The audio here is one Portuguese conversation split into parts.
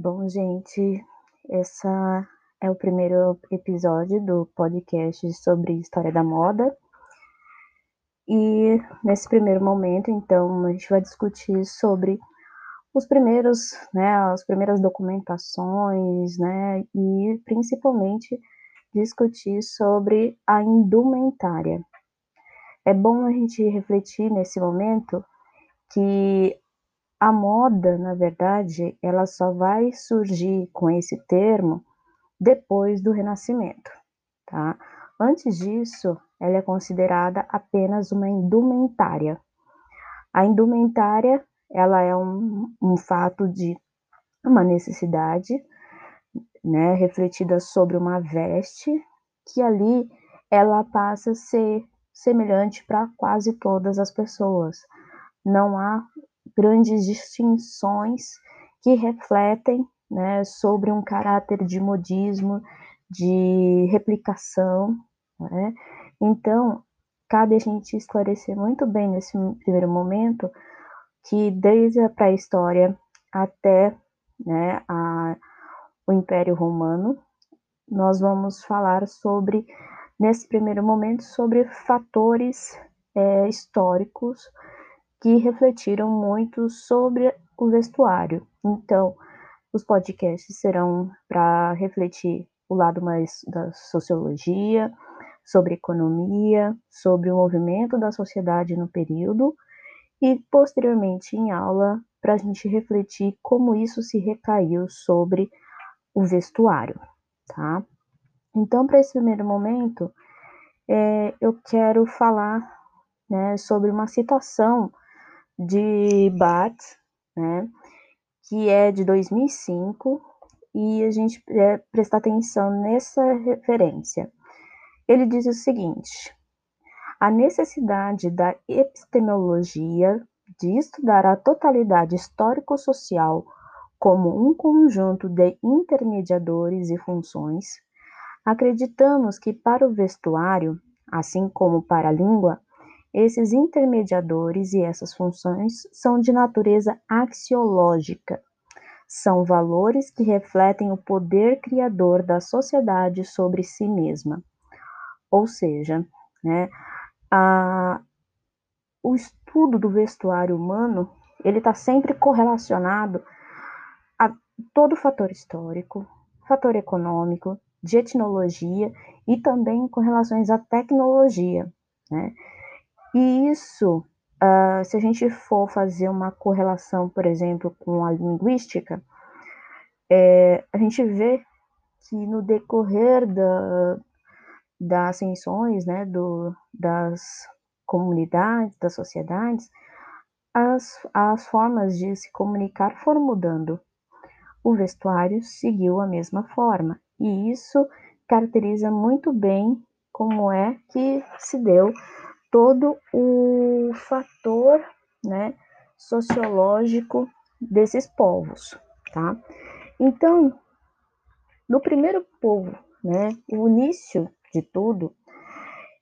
Bom, gente, essa é o primeiro episódio do podcast sobre história da moda. E nesse primeiro momento, então, a gente vai discutir sobre os primeiros, né, as primeiras documentações, né, e principalmente discutir sobre a indumentária. É bom a gente refletir nesse momento que a moda, na verdade, ela só vai surgir com esse termo depois do Renascimento, tá? Antes disso, ela é considerada apenas uma indumentária. A indumentária, ela é um, um fato de uma necessidade, né, refletida sobre uma veste, que ali ela passa a ser semelhante para quase todas as pessoas. Não há grandes distinções que refletem né, sobre um caráter de modismo, de replicação. Né? Então, cabe a gente esclarecer muito bem nesse primeiro momento que desde a pré-história até né, a, o Império Romano, nós vamos falar sobre, nesse primeiro momento, sobre fatores é, históricos que refletiram muito sobre o vestuário. Então, os podcasts serão para refletir o lado mais da sociologia, sobre economia, sobre o movimento da sociedade no período e posteriormente em aula para a gente refletir como isso se recaiu sobre o vestuário, tá? Então, para esse primeiro momento, é, eu quero falar né, sobre uma citação de Bat, né, que é de 2005, e a gente é, prestar atenção nessa referência. Ele diz o seguinte: a necessidade da epistemologia de estudar a totalidade histórico-social como um conjunto de intermediadores e funções, acreditamos que para o vestuário, assim como para a língua, esses intermediadores e essas funções são de natureza axiológica. São valores que refletem o poder criador da sociedade sobre si mesma. Ou seja, né, a, o estudo do vestuário humano ele está sempre correlacionado a todo fator histórico, fator econômico, de etnologia e também com relações à tecnologia. Né? E isso, uh, se a gente for fazer uma correlação, por exemplo, com a linguística, é, a gente vê que no decorrer da, das ascensões, né, do, das comunidades, das sociedades, as, as formas de se comunicar foram mudando. O vestuário seguiu a mesma forma, e isso caracteriza muito bem como é que se deu todo o fator né, sociológico desses povos, tá? Então, no primeiro povo, né, o início de tudo,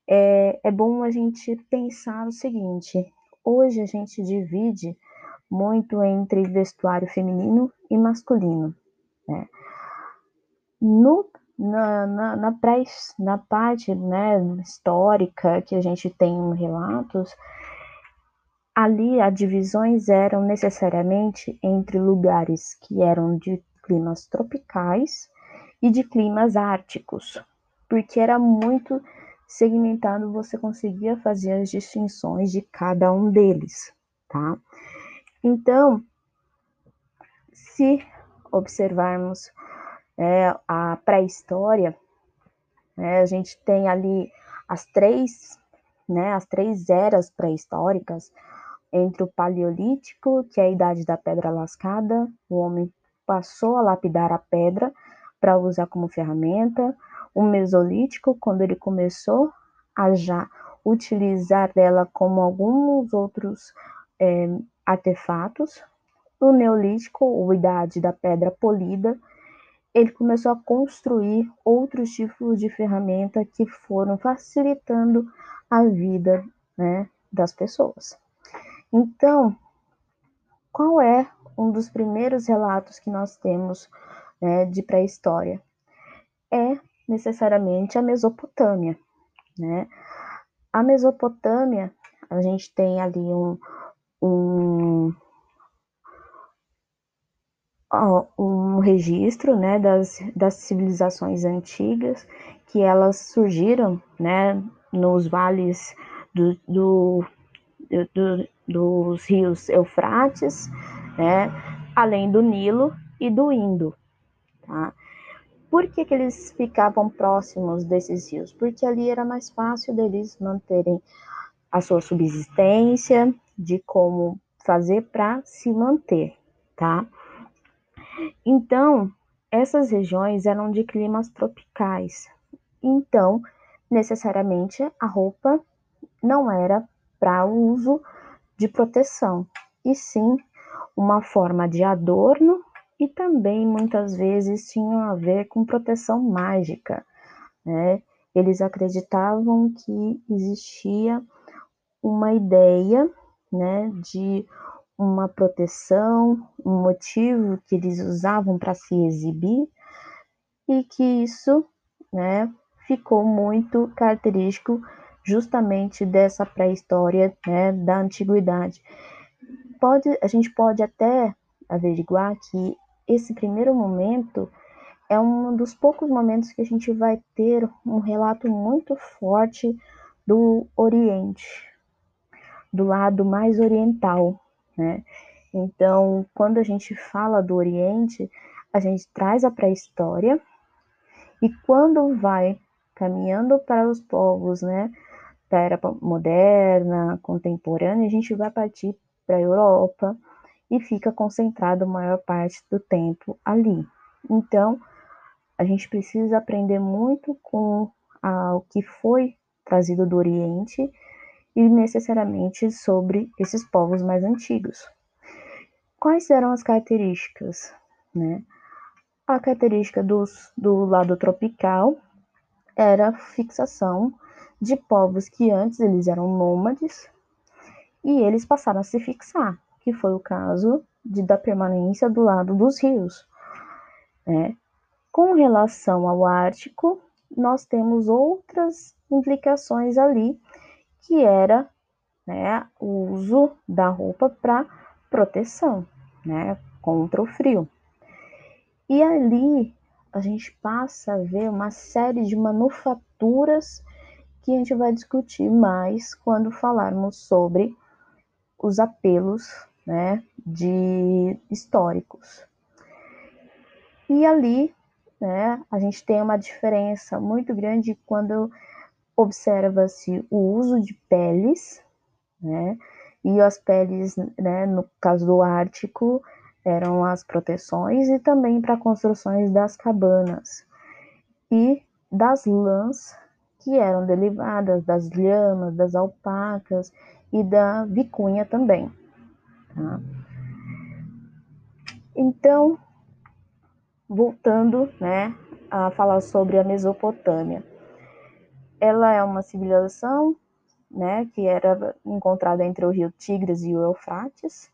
é, é bom a gente pensar o seguinte: hoje a gente divide muito entre vestuário feminino e masculino, né? No na, na, na, pré, na parte né, histórica que a gente tem relatos, ali as divisões eram necessariamente entre lugares que eram de climas tropicais e de climas árticos, porque era muito segmentado, você conseguia fazer as distinções de cada um deles, tá? Então, se observarmos é, a pré-história, né, a gente tem ali as três, né, as três eras pré-históricas, entre o Paleolítico, que é a idade da pedra lascada, o homem passou a lapidar a pedra para usar como ferramenta, o Mesolítico, quando ele começou a já utilizar dela como alguns outros é, artefatos, o Neolítico, ou idade da pedra polida, ele começou a construir outros tipos de ferramenta que foram facilitando a vida né, das pessoas. Então, qual é um dos primeiros relatos que nós temos né, de pré-história? É necessariamente a Mesopotâmia, né? A Mesopotâmia, a gente tem ali um, um, um registro né, das, das civilizações antigas, que elas surgiram né, nos vales do, do, do, dos rios Eufrates, né, além do Nilo e do Indo. Tá? Por que, que eles ficavam próximos desses rios? Porque ali era mais fácil deles manterem a sua subsistência, de como fazer para se manter, tá? Então, essas regiões eram de climas tropicais. Então, necessariamente a roupa não era para uso de proteção, e sim uma forma de adorno e também muitas vezes tinham a ver com proteção mágica. Né? Eles acreditavam que existia uma ideia né, de uma proteção, um motivo que eles usavam para se exibir e que isso né, ficou muito característico justamente dessa pré-história né, da antiguidade. Pode, a gente pode até averiguar que esse primeiro momento é um dos poucos momentos que a gente vai ter um relato muito forte do Oriente, do lado mais oriental, né? Então, quando a gente fala do Oriente, a gente traz a pré-história e quando vai caminhando para os povos, né, da era moderna, contemporânea, a gente vai partir para a Europa, e fica concentrado a maior parte do tempo ali. Então, a gente precisa aprender muito com a, o que foi trazido do Oriente e necessariamente sobre esses povos mais antigos. Quais eram as características? Né? A característica dos, do lado tropical era a fixação de povos que antes eles eram nômades e eles passaram a se fixar que foi o caso de, da permanência do lado dos rios. Né? Com relação ao Ártico, nós temos outras implicações ali, que era né, o uso da roupa para proteção, né, contra o frio. E ali a gente passa a ver uma série de manufaturas que a gente vai discutir mais quando falarmos sobre os apelos né, de históricos. E ali, né, a gente tem uma diferença muito grande quando observa-se o uso de peles, né, e as peles, né, no caso do Ártico, eram as proteções e também para construções das cabanas e das lãs que eram derivadas das lhamas, das alpacas e da vicunha também. Tá? Então, voltando né, a falar sobre a Mesopotâmia. Ela é uma civilização né, que era encontrada entre o rio Tigres e o Eufrates.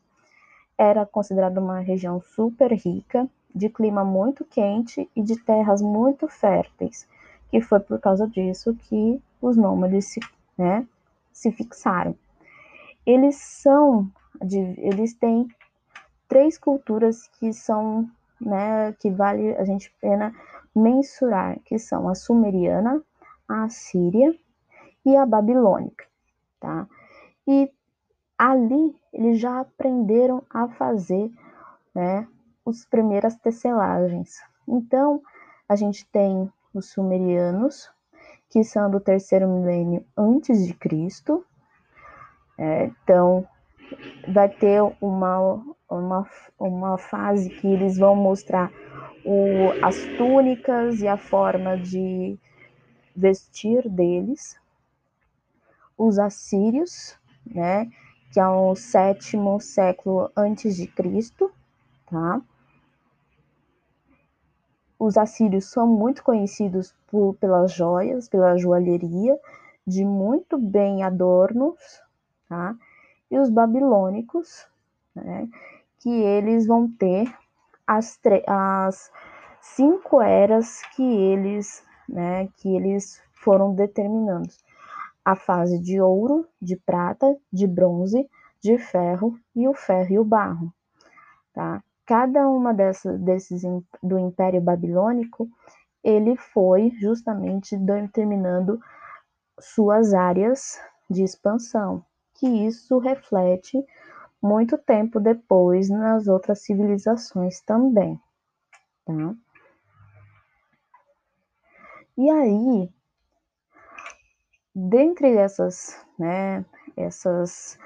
Era considerada uma região super rica, de clima muito quente e de terras muito férteis, que foi por causa disso que os nômades se, né, se fixaram. Eles são eles têm três culturas que são, né, que vale a gente pena mensurar, que são a sumeriana, a assíria e a babilônica, tá? E ali eles já aprenderam a fazer, né, as primeiras tecelagens. Então, a gente tem os sumerianos, que são do terceiro milênio antes de Cristo. É, então, vai ter uma, uma, uma fase que eles vão mostrar o, as túnicas e a forma de vestir deles. Os assírios, né, que é o sétimo século antes de Cristo, tá? Os assírios são muito conhecidos por, pelas joias, pela joalheria, de muito bem adornos, tá? e os babilônicos, né, que eles vão ter as, as cinco eras que eles, né, que eles foram determinando. A fase de ouro, de prata, de bronze, de ferro e o ferro e o barro, tá? Cada uma dessas desses do Império Babilônico, ele foi justamente determinando suas áreas de expansão, que isso reflete muito tempo depois nas outras civilizações também, tá? E aí, dentre essas, né, essas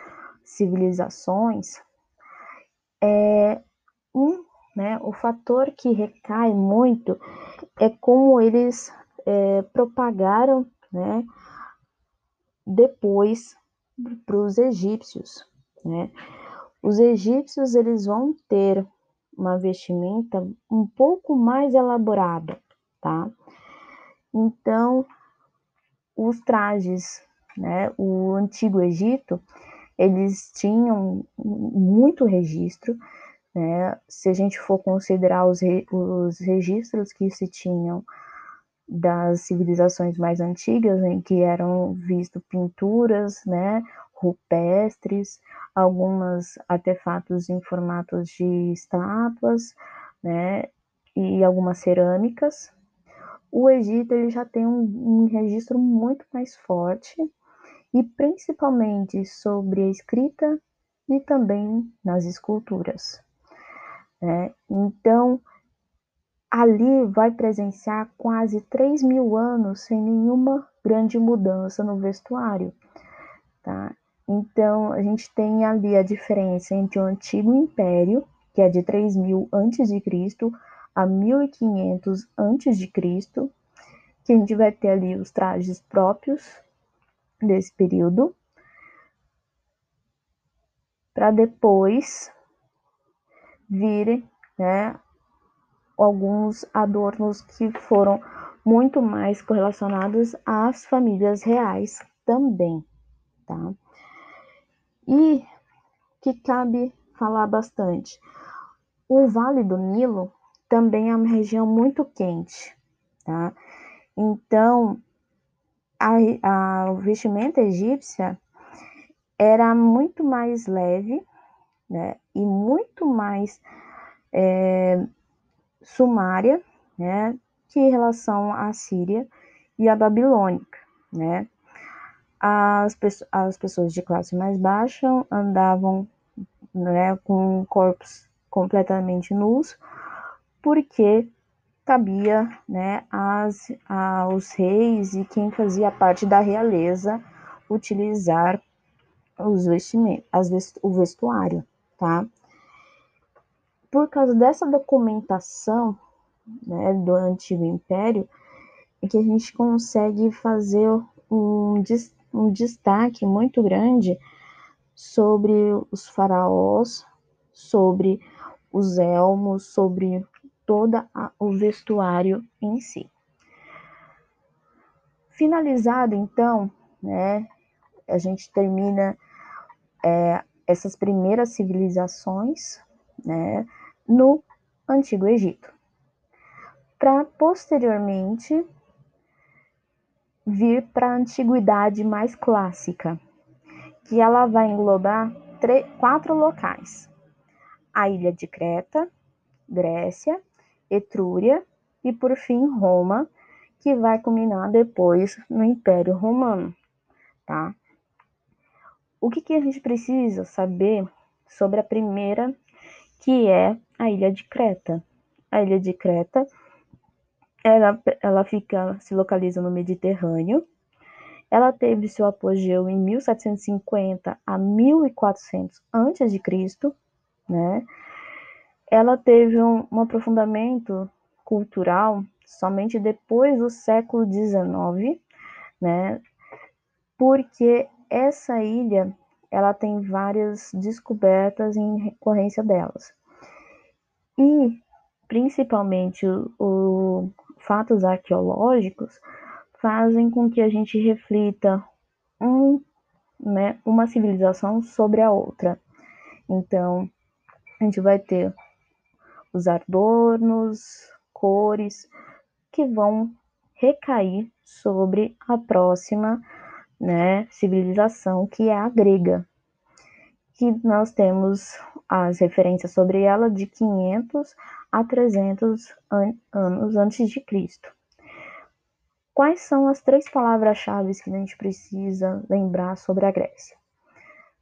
civilizações, é um, né, o fator que recai muito é como eles é, propagaram, né, depois para os egípcios, né? Os egípcios eles vão ter uma vestimenta um pouco mais elaborada, tá? Então, os trajes, né, o antigo Egito, eles tinham muito registro, né? Se a gente for considerar os, re, os registros que se tinham das civilizações mais antigas, em que eram visto pinturas, né, rupestres, alguns artefatos em formatos de estátuas, né, e algumas cerâmicas. O Egito ele já tem um, um registro muito mais forte e principalmente sobre a escrita e também nas esculturas. Né? Então, ali vai presenciar quase 3 mil anos sem nenhuma grande mudança no vestuário. Tá? Então, a gente tem ali a diferença entre o antigo império, que é de 3 mil antes de Cristo, a 1500 antes de Cristo, que a gente vai ter ali os trajes próprios desse período, para depois virem né, alguns adornos que foram muito mais correlacionados às famílias reais também, tá? E que cabe falar bastante. O Vale do Nilo também é uma região muito quente, tá? Então, a, a vestimenta egípcia era muito mais leve, né? E muito mais é, sumária, né, que em relação à Síria e à Babilônica, né. As, as pessoas de classe mais baixa andavam né, com corpos completamente nus, porque cabia né, as, aos reis e quem fazia parte da realeza utilizar os as, o vestuário, tá? por causa dessa documentação né, do Antigo Império, é que a gente consegue fazer um, um destaque muito grande sobre os faraós, sobre os elmos, sobre todo o vestuário em si. Finalizado, então, né, a gente termina é, essas primeiras civilizações, né, no Antigo Egito, para posteriormente vir para a antiguidade mais clássica, que ela vai englobar quatro locais: a ilha de Creta, Grécia, Etrúria e, por fim, Roma, que vai culminar depois no Império Romano, tá? O que, que a gente precisa saber sobre a primeira que é a ilha de Creta. A ilha de Creta, ela, ela fica, se localiza no Mediterrâneo. Ela teve seu apogeu em 1750 a 1400 a.C., né? Ela teve um, aprofundamento cultural somente depois do século XIX, né? Porque essa ilha ela tem várias descobertas em recorrência delas. E, principalmente, o, o fatos arqueológicos fazem com que a gente reflita um, né, uma civilização sobre a outra. Então, a gente vai ter os adornos, cores, que vão recair sobre a próxima né, civilização, que é a grega, que nós temos as referências sobre ela de 500 a 300 an anos antes de Cristo. Quais são as três palavras-chave que a gente precisa lembrar sobre a Grécia?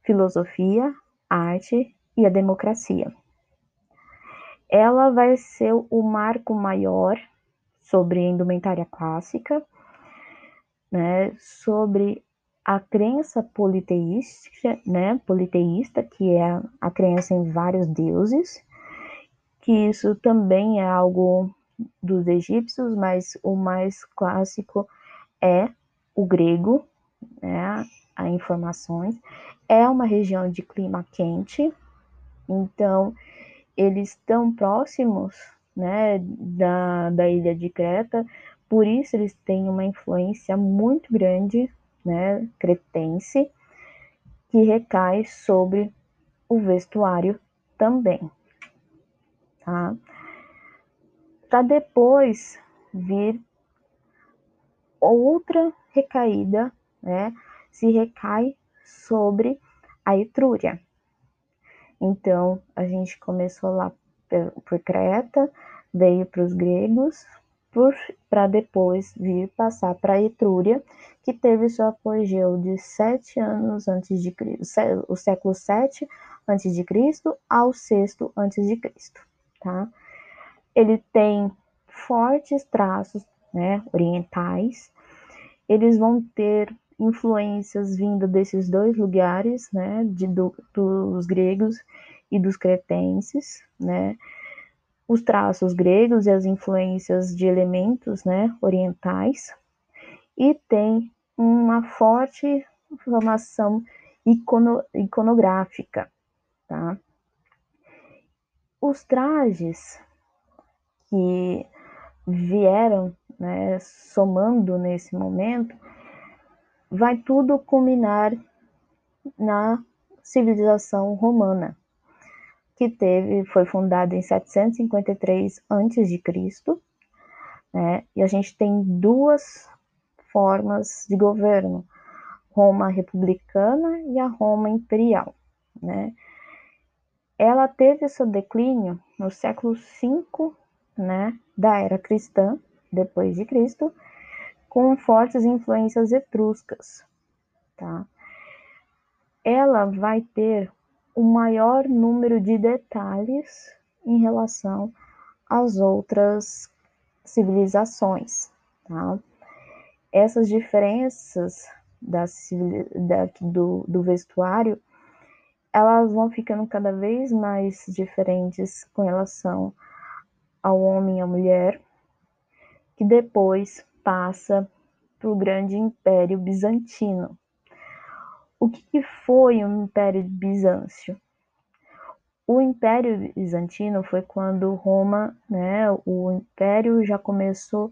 Filosofia, arte e a democracia. Ela vai ser o marco maior sobre a indumentária clássica, né, sobre a crença politeística, né, politeísta, que é a crença em vários deuses, que isso também é algo dos egípcios, mas o mais clássico é o grego, né, a informações. É uma região de clima quente, então eles estão próximos, né, da, da ilha de Creta, por isso eles têm uma influência muito grande né, cretense, que recai sobre o vestuário também, tá? Para depois vir outra recaída, né, se recai sobre a Etrúria. Então, a gente começou lá por Creta, veio para os gregos, para depois vir passar para a Etrúria, que teve seu apogeu de sete anos antes de Cristo, o século 7 antes de Cristo ao sexto antes de Cristo, tá? Ele tem fortes traços, né, orientais. Eles vão ter influências vindo desses dois lugares, né, de, do, dos gregos e dos cretenses, né, os traços gregos e as influências de elementos né, orientais, e tem uma forte formação icono, iconográfica. Tá? Os trajes que vieram né, somando nesse momento, vai tudo culminar na civilização romana que teve, foi fundada em 753 a.C., né? E a gente tem duas formas de governo, Roma republicana e a Roma imperial, né? Ela teve seu declínio no século V, né, da era cristã, depois de Cristo, com fortes influências etruscas, tá? Ela vai ter o maior número de detalhes em relação às outras civilizações. Tá? Essas diferenças da, da, do, do vestuário elas vão ficando cada vez mais diferentes com relação ao homem e à mulher, que depois passa para o grande império bizantino, o que foi o Império Bizâncio? O Império Bizantino foi quando Roma, né, o Império já começou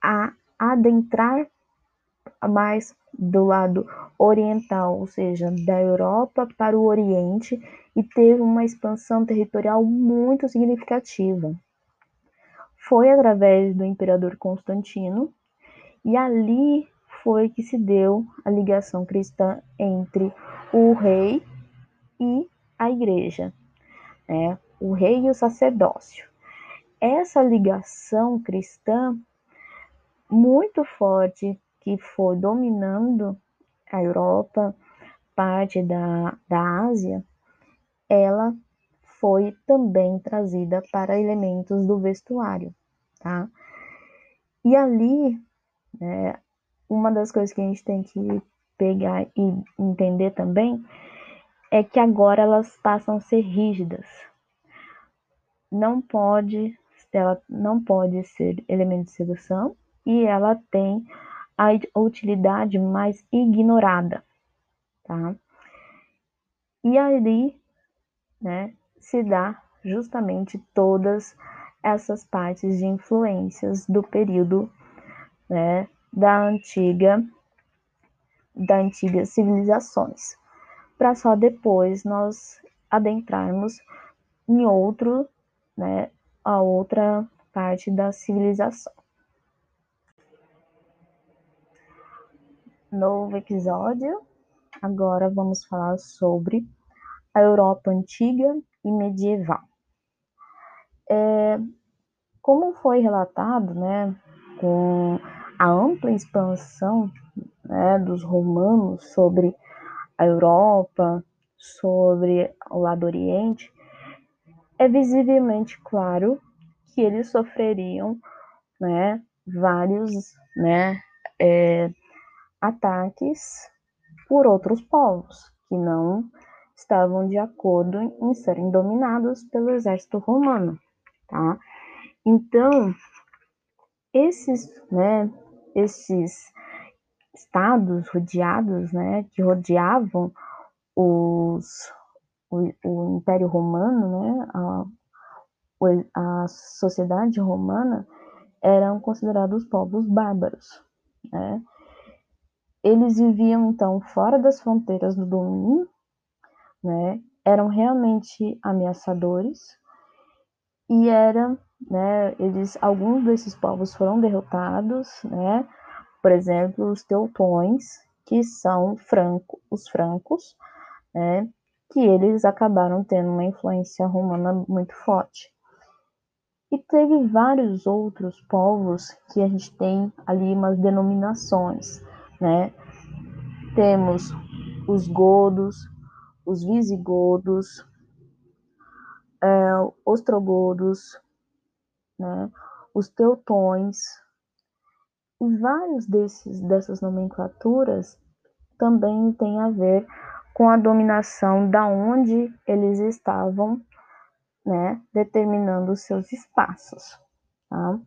a adentrar mais do lado oriental, ou seja, da Europa para o Oriente, e teve uma expansão territorial muito significativa. Foi através do imperador Constantino, e ali foi que se deu a ligação cristã entre o rei e a igreja, né? o rei e o sacerdócio. Essa ligação cristã muito forte que foi dominando a Europa, parte da, da Ásia, ela foi também trazida para elementos do vestuário, tá? E ali, né, uma das coisas que a gente tem que pegar e entender também é que agora elas passam a ser rígidas. Não pode, ela não pode ser elemento de sedução e ela tem a utilidade mais ignorada, tá? E ali, né, se dá justamente todas essas partes de influências do período, né, da antiga da antigas civilizações, para só depois nós adentrarmos em outro, né, a outra parte da civilização. Novo episódio. Agora vamos falar sobre a Europa antiga e medieval. É, como foi relatado, né, com a ampla expansão né, dos romanos sobre a Europa, sobre o lado oriente, é visivelmente claro que eles sofreriam né, vários né, é, ataques por outros povos que não estavam de acordo em serem dominados pelo exército romano, tá? Então, esses, né, esses estados rodeados, né, que rodeavam os, o, o Império Romano, né, a, a sociedade romana, eram considerados povos bárbaros, né? Eles viviam então fora das fronteiras do domínio, né? Eram realmente ameaçadores e eram, né? Eles, alguns desses povos foram derrotados, né? Por exemplo, os teutões, que são franco, os francos, né? Que eles acabaram tendo uma influência romana muito forte. E teve vários outros povos que a gente tem ali umas denominações, né? Temos os godos, os visigodos, é, ostrogodos, né? Os teutões, e vários desses, dessas nomenclaturas também têm a ver com a dominação da onde eles estavam, né, determinando os seus espaços. Tá?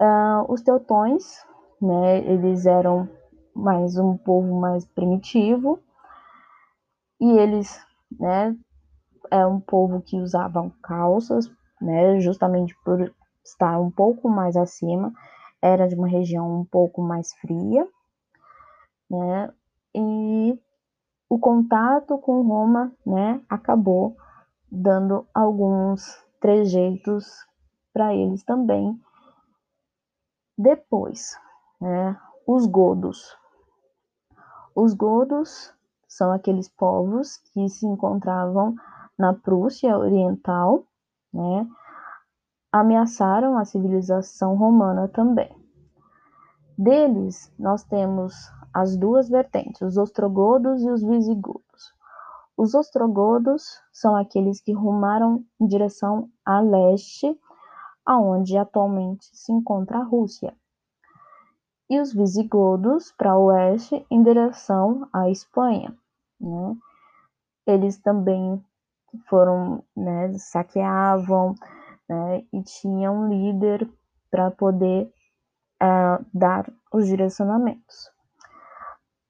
Uh, os teutões, né, eles eram mais um povo mais primitivo e eles, né, é um povo que usavam calças, né, justamente por estar um pouco mais acima era de uma região um pouco mais fria, né? E o contato com Roma, né, acabou dando alguns trejeitos para eles também. Depois, né, os godos. Os godos são aqueles povos que se encontravam na Prússia Oriental, né, ameaçaram a civilização romana também. Deles, nós temos as duas vertentes, os ostrogodos e os visigodos. Os ostrogodos são aqueles que rumaram em direção a leste, aonde atualmente se encontra a Rússia. E os visigodos para oeste, em direção à Espanha. Né? Eles também foram, né, saqueavam, né, e tinha um líder para poder uh, dar os direcionamentos.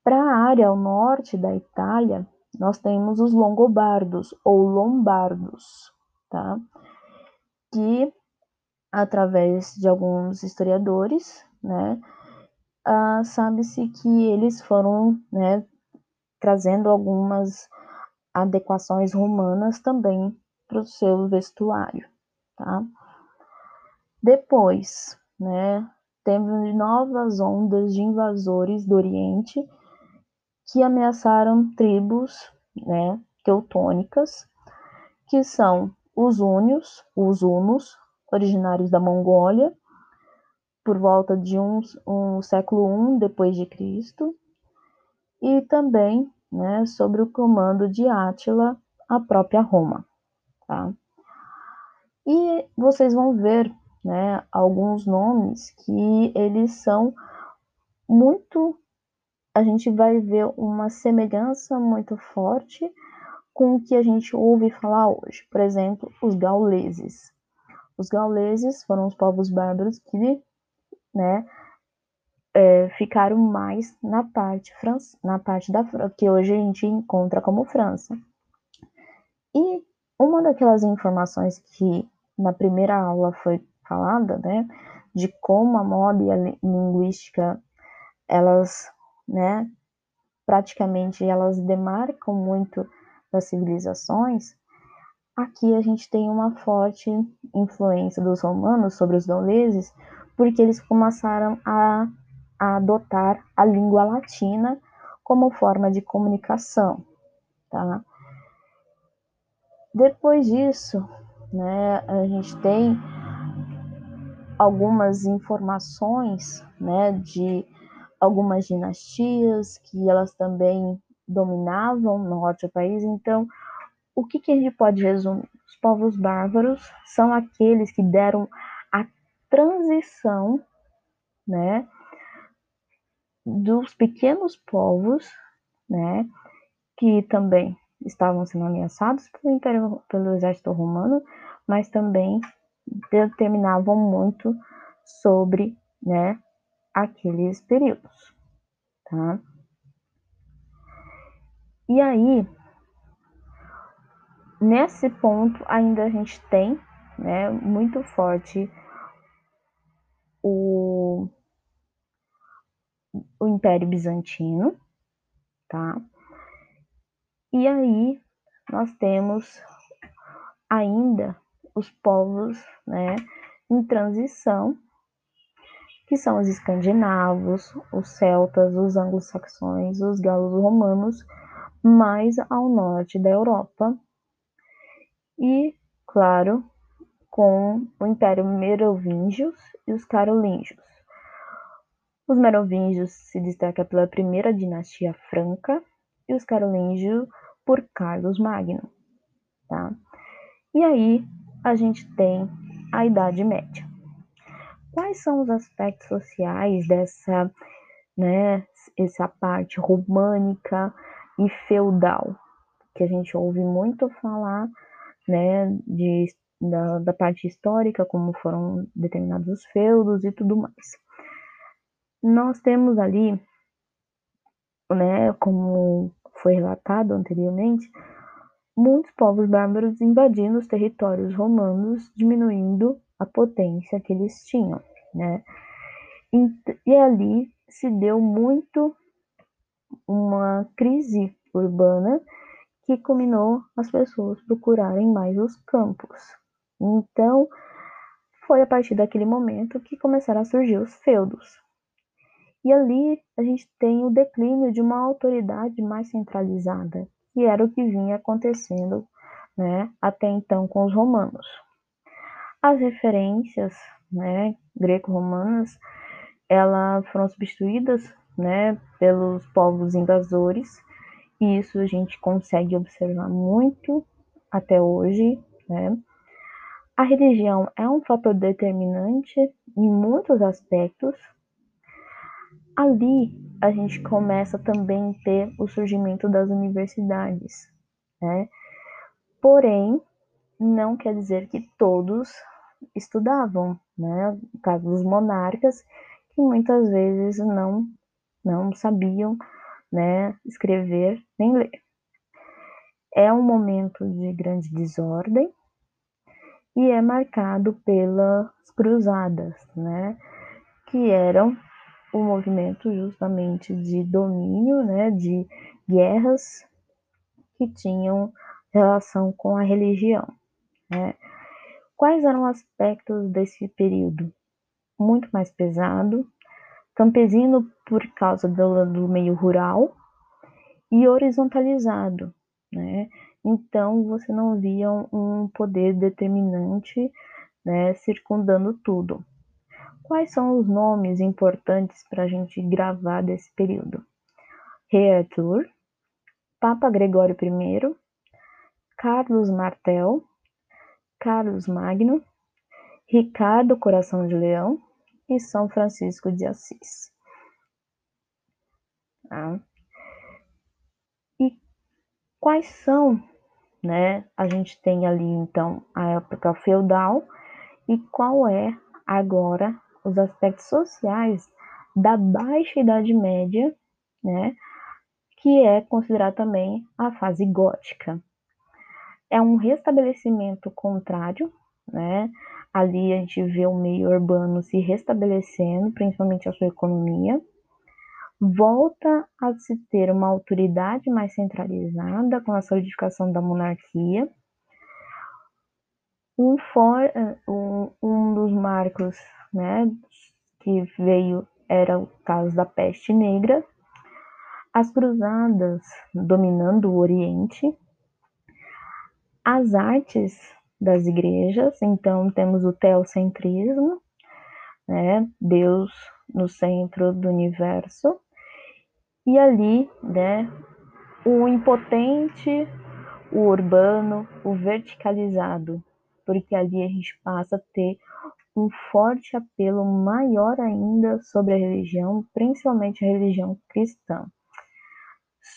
Para a área ao norte da Itália, nós temos os longobardos ou lombardos, tá? Que, através de alguns historiadores, né, uh, sabe-se que eles foram, né, trazendo algumas adequações romanas também para o seu vestuário tá? Depois, né, novas ondas de invasores do Oriente que ameaçaram tribos, né, teutônicas, que são os Únios, os Hunos, originários da Mongólia, por volta de um, um século I depois de Cristo, e também, né, sobre o comando de Átila, a própria Roma, tá? E vocês vão ver né, alguns nomes que eles são muito. A gente vai ver uma semelhança muito forte com o que a gente ouve falar hoje. Por exemplo, os gauleses. Os gauleses foram os povos bárbaros que né, é, ficaram mais na parte, na parte da que hoje a gente encontra como França. E uma daquelas informações que na primeira aula foi falada, né, de como a moda e a linguística, elas, né, praticamente elas demarcam muito das civilizações, aqui a gente tem uma forte influência dos romanos sobre os gauleses, porque eles começaram a, a adotar a língua latina como forma de comunicação, tá? Depois disso, né, a gente tem algumas informações, né, de algumas dinastias que elas também dominavam o norte do país. Então, o que, que a gente pode resumir? Os povos bárbaros são aqueles que deram transição, né, dos pequenos povos, né, que também estavam sendo ameaçados pelo, Império, pelo exército romano, mas também determinavam muito sobre, né, aqueles períodos, tá? E aí, nesse ponto ainda a gente tem, né, muito forte o, o Império Bizantino, tá? E aí nós temos ainda os povos, né, em transição, que são os escandinavos, os celtas, os anglo-saxões, os galos romanos, mais ao norte da Europa. E, claro, com o Império Merovíngio e os Carolíngios. Os Merovingios se destacam pela primeira dinastia franca e os Carolíngios por Carlos Magno, tá? E aí a gente tem a Idade Média. Quais são os aspectos sociais dessa, né, essa parte românica e feudal que a gente ouve muito falar, né, de, da, da parte histórica, como foram determinados os feudos e tudo mais. Nós temos ali, né, como foi relatado anteriormente, muitos povos bárbaros invadindo os territórios romanos, diminuindo a potência que eles tinham, né? E, e ali se deu muito uma crise urbana que culminou as pessoas procurarem mais os campos. Então, foi a partir daquele momento que começaram a surgir os feudos. E ali a gente tem o declínio de uma autoridade mais centralizada, que era o que vinha acontecendo né, até então com os romanos. As referências né, greco-romanas elas foram substituídas né, pelos povos invasores, e isso a gente consegue observar muito até hoje. Né. A religião é um fator determinante em muitos aspectos. Ali a gente começa também a ter o surgimento das universidades, né? Porém, não quer dizer que todos estudavam, né? No caso dos monarcas, que muitas vezes não não sabiam, né, escrever nem ler. É um momento de grande desordem e é marcado pelas cruzadas, né, que eram o movimento justamente de domínio, né, de guerras que tinham relação com a religião. Né. Quais eram os aspectos desse período? Muito mais pesado, campesino por causa do, do meio rural e horizontalizado, né? Então você não via um poder determinante, né, circundando tudo. Quais são os nomes importantes para a gente gravar desse período? Rei Arthur, Papa Gregório I, Carlos Martel, Carlos Magno, Ricardo Coração de Leão e São Francisco de Assis. Tá? E quais são, né? A gente tem ali então a época feudal e qual é agora os aspectos sociais da Baixa Idade Média, né, que é considerada também a fase gótica. É um restabelecimento contrário, né? Ali a gente vê o meio urbano se restabelecendo, principalmente a sua economia. Volta a se ter uma autoridade mais centralizada com a solidificação da monarquia. Um, for, um, um dos marcos né, que veio era o caso da peste negra, as cruzadas dominando o Oriente, as artes das igrejas, então temos o teocentrismo, né, Deus no centro do universo, e ali, né, o impotente, o urbano, o verticalizado, porque ali a gente passa a ter um forte apelo maior ainda sobre a religião, principalmente a religião cristã.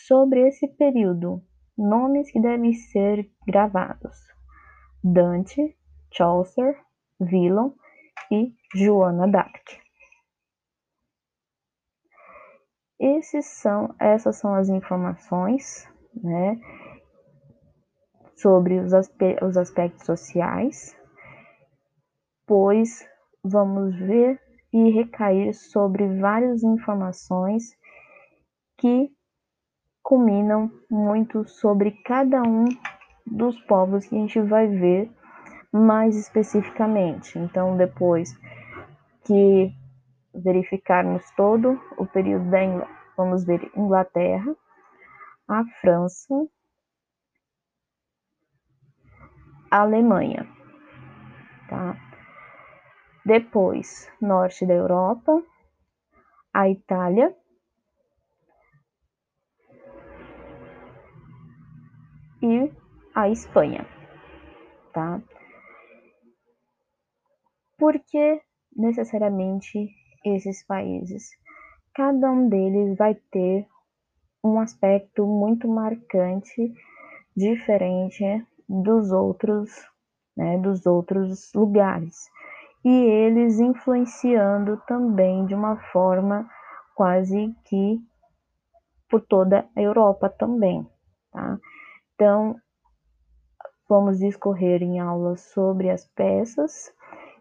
Sobre esse período, nomes que devem ser gravados: Dante, Chaucer, Villon e Joana d'Arc. Esses são, essas são as informações, né, sobre os, aspe os aspectos sociais, pois vamos ver e recair sobre várias informações que culminam muito sobre cada um dos povos que a gente vai ver mais especificamente. Então, depois que verificarmos todo o período da vamos ver Inglaterra, a França, a Alemanha, tá? Depois, norte da Europa, a Itália, e a Espanha, tá? Por que necessariamente esses países? Cada um deles vai ter um aspecto muito marcante, diferente dos outros, né, dos outros lugares. E eles influenciando também de uma forma quase que por toda a Europa também, tá? Então, vamos discorrer em aulas sobre as peças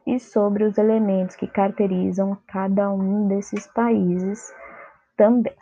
e sobre os elementos que caracterizam cada um desses países também.